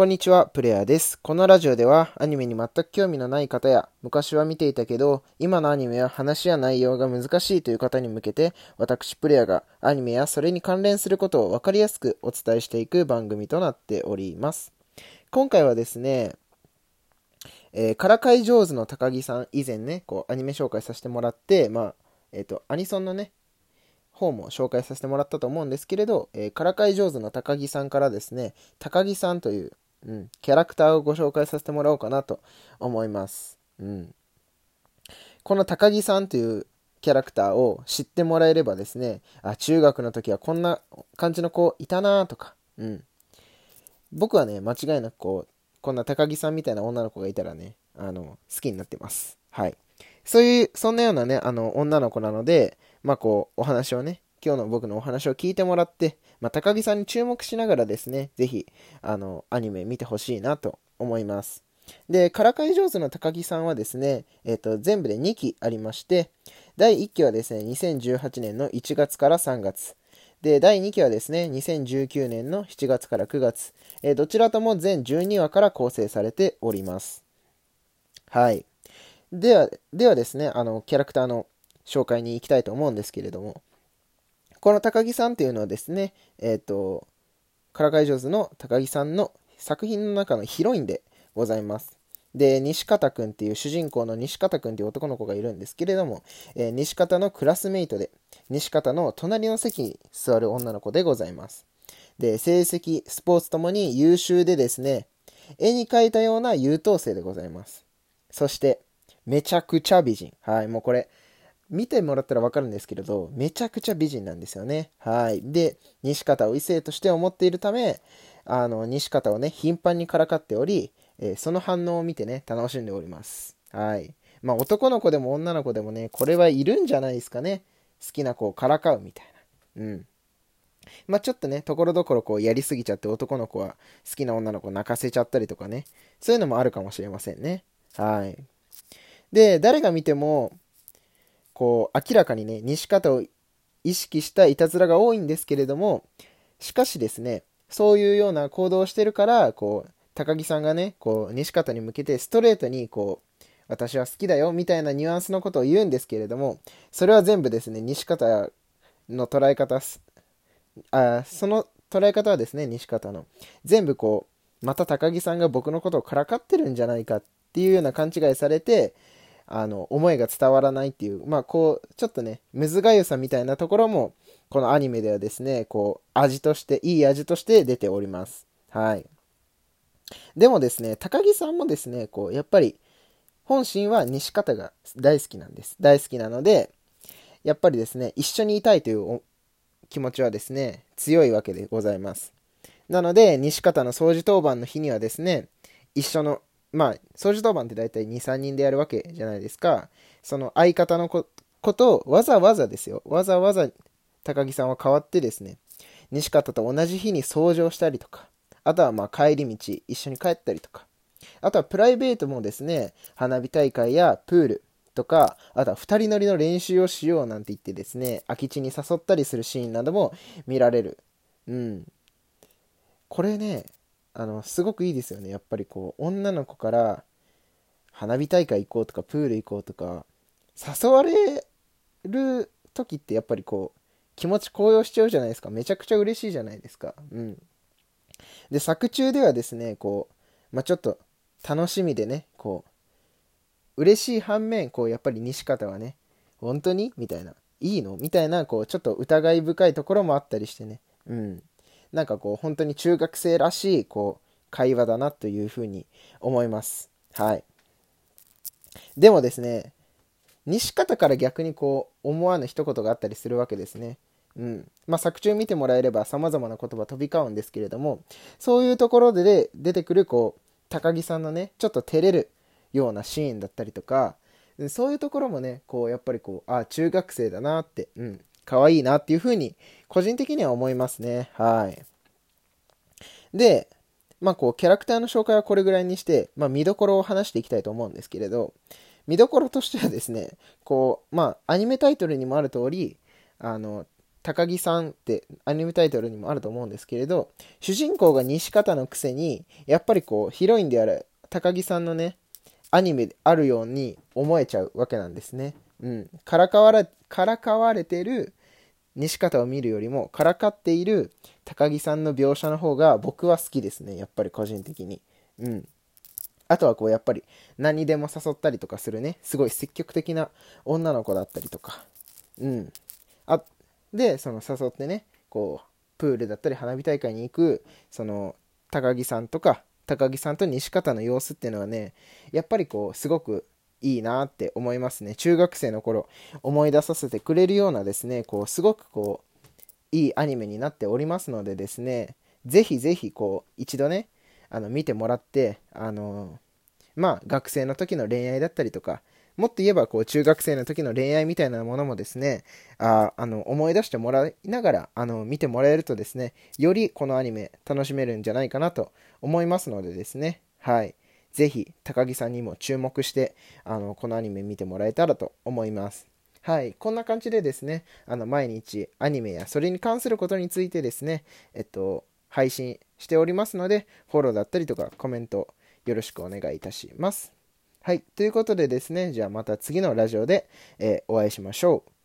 こんにちは、プレイヤーです。このラジオではアニメに全く興味のない方や昔は見ていたけど今のアニメは話や内容が難しいという方に向けて私プレイヤーがアニメやそれに関連することを分かりやすくお伝えしていく番組となっております。今回はですね、えー、からかい上手の高木さん以前ね、こうアニメ紹介させてもらって、まあ、えっ、ー、と、アニソンのね、方も紹介させてもらったと思うんですけれど、えー、からかい上手の高木さんからですね、高木さんといううん、キャラクターをご紹介させてもらおうかなと思います。うん、この高木さんというキャラクターを知ってもらえればですね、あ、中学の時はこんな感じの子いたなとか、うん。僕はね、間違いなくこう、こんな高木さんみたいな女の子がいたらね、あの、好きになってます。はい。そういう、そんなようなね、あの、女の子なので、まあこう、お話をね、今日の僕のお話を聞いてもらって、まあ、高木さんに注目しながらですね、ぜひ、あの、アニメ見てほしいなと思います。で、からかい上手の高木さんはですね、えっ、ー、と、全部で2期ありまして、第1期はですね、2018年の1月から3月。で、第2期はですね、2019年の7月から9月。えー、どちらとも全12話から構成されております。はい。では、ではですね、あの、キャラクターの紹介に行きたいと思うんですけれども、この高木さんっていうのはですね、えっ、ー、と、からかい上手の高木さんの作品の中のヒロインでございます。で、西方くんっていう主人公の西方くんっていう男の子がいるんですけれども、えー、西方のクラスメイトで、西方の隣の席に座る女の子でございます。で、成績、スポーツともに優秀でですね、絵に描いたような優等生でございます。そして、めちゃくちゃ美人。はい、もうこれ、見てもらったらわかるんですけれど、めちゃくちゃ美人なんですよね。はい。で、西方を異性として思っているため、あの、西方をね、頻繁にからかっており、えー、その反応を見てね、楽しんでおります。はい。まあ、男の子でも女の子でもね、これはいるんじゃないですかね。好きな子をからかうみたいな。うん。まあ、ちょっとね、ところどころこうやりすぎちゃって男の子は好きな女の子泣かせちゃったりとかね。そういうのもあるかもしれませんね。はい。で、誰が見ても、こう、明らかにね、西方を意識したいたずらが多いんですけれども、しかしですね、そういうような行動をしてるから、こう、高木さんがね、こう、西方に向けてストレートに、こう、私は好きだよ、みたいなニュアンスのことを言うんですけれども、それは全部ですね、西方の捉え方、あその捉え方はですね、西方の。全部こう、また高木さんが僕のことをからかってるんじゃないかっていうような勘違いされて、あの、思いが伝わらないっていう、まあ、こう、ちょっとね、むずがゆさみたいなところも、このアニメではですね、こう、味として、いい味として出ております。はい。でもですね、高木さんもですね、こう、やっぱり、本心は西方が大好きなんです。大好きなので、やっぱりですね、一緒にいたいという気持ちはですね、強いわけでございます。なので、西方の掃除当番の日にはですね、一緒のまあ、掃除当番って大体2、3人でやるわけじゃないですか。その相方のことをわざわざですよ。わざわざ高木さんは変わってですね、西方と同じ日に掃除をしたりとか、あとはまあ帰り道一緒に帰ったりとか、あとはプライベートもですね、花火大会やプールとか、あとは2人乗りの練習をしようなんて言ってですね、空き地に誘ったりするシーンなども見られる。うん。これね、あの、すごくいいですよね。やっぱりこう、女の子から花火大会行こうとか、プール行こうとか、誘われる時ってやっぱりこう、気持ち高揚しちゃうじゃないですか。めちゃくちゃ嬉しいじゃないですか。うん。で、作中ではですね、こう、まあ、ちょっと楽しみでね、こう、嬉しい反面、こう、やっぱり西方はね、本当に？みたいな。いいの？みたいな、こう、ちょっと疑い深いところもあったりしてね。うん。なんかこう、本当に中学生らしい、こう、会話だなというふうに思います。はい。でもですね、西方から逆にこう、思わぬ一言があったりするわけですね。うん。まあ、作中見てもらえれば様々な言葉飛び交うんですけれども、そういうところで出てくる、こう、高木さんのね、ちょっと照れるようなシーンだったりとか、そういうところもね、こう、やっぱりこう、あ、中学生だなって、うん、可愛いなっていうふうに、個人的には思いますね。はい。で、まあこう、キャラクターの紹介はこれぐらいにして、まあ見どころを話していきたいと思うんですけれど、見どころとしてはですね、こう、まあアニメタイトルにもある通り、あの、高木さんってアニメタイトルにもあると思うんですけれど、主人公が西方のくせに、やっぱりこう、ヒロインである高木さんのね、アニメであるように思えちゃうわけなんですね。うん。からかわれ、からかわれてる西方を見るよりも、からかっている高木さんの描写の方が僕は好きですね。やっぱり個人的に。うん。あとはこう、やっぱり何でも誘ったりとかするね、すごい積極的な女の子だったりとか。うん。あ、で、その誘ってね、こう、プールだったり花火大会に行く、その、高木さんとか、高木さんと西方の様子っていうのはね、やっぱりこう、すごくいいなって思いますね。中学生の頃、思い出させてくれるようなですね、こう、すごくこう、いいアニメになっておりますのでですね、ぜひぜひこう、一度ね、あの、見てもらって、あの、まあ、学生の時の恋愛だったりとか、もっと言えば、こう、中学生の時の恋愛みたいなものもですね、ああの、思い出してもらいながら、あの、見てもらえるとですね、よりこのアニメ楽しめるんじゃないかなと思いますのでですね、はい。ぜひ、高木さんにも注目して、あの、このアニメ見てもらえたらと思います。はい。こんな感じでですね、あの、毎日アニメやそれに関することについてですね、えっと、配信しておりますので、フォローだったりとかコメントよろしくお願いいたします。はい。ということでですね、じゃあまた次のラジオで、えー、お会いしましょう。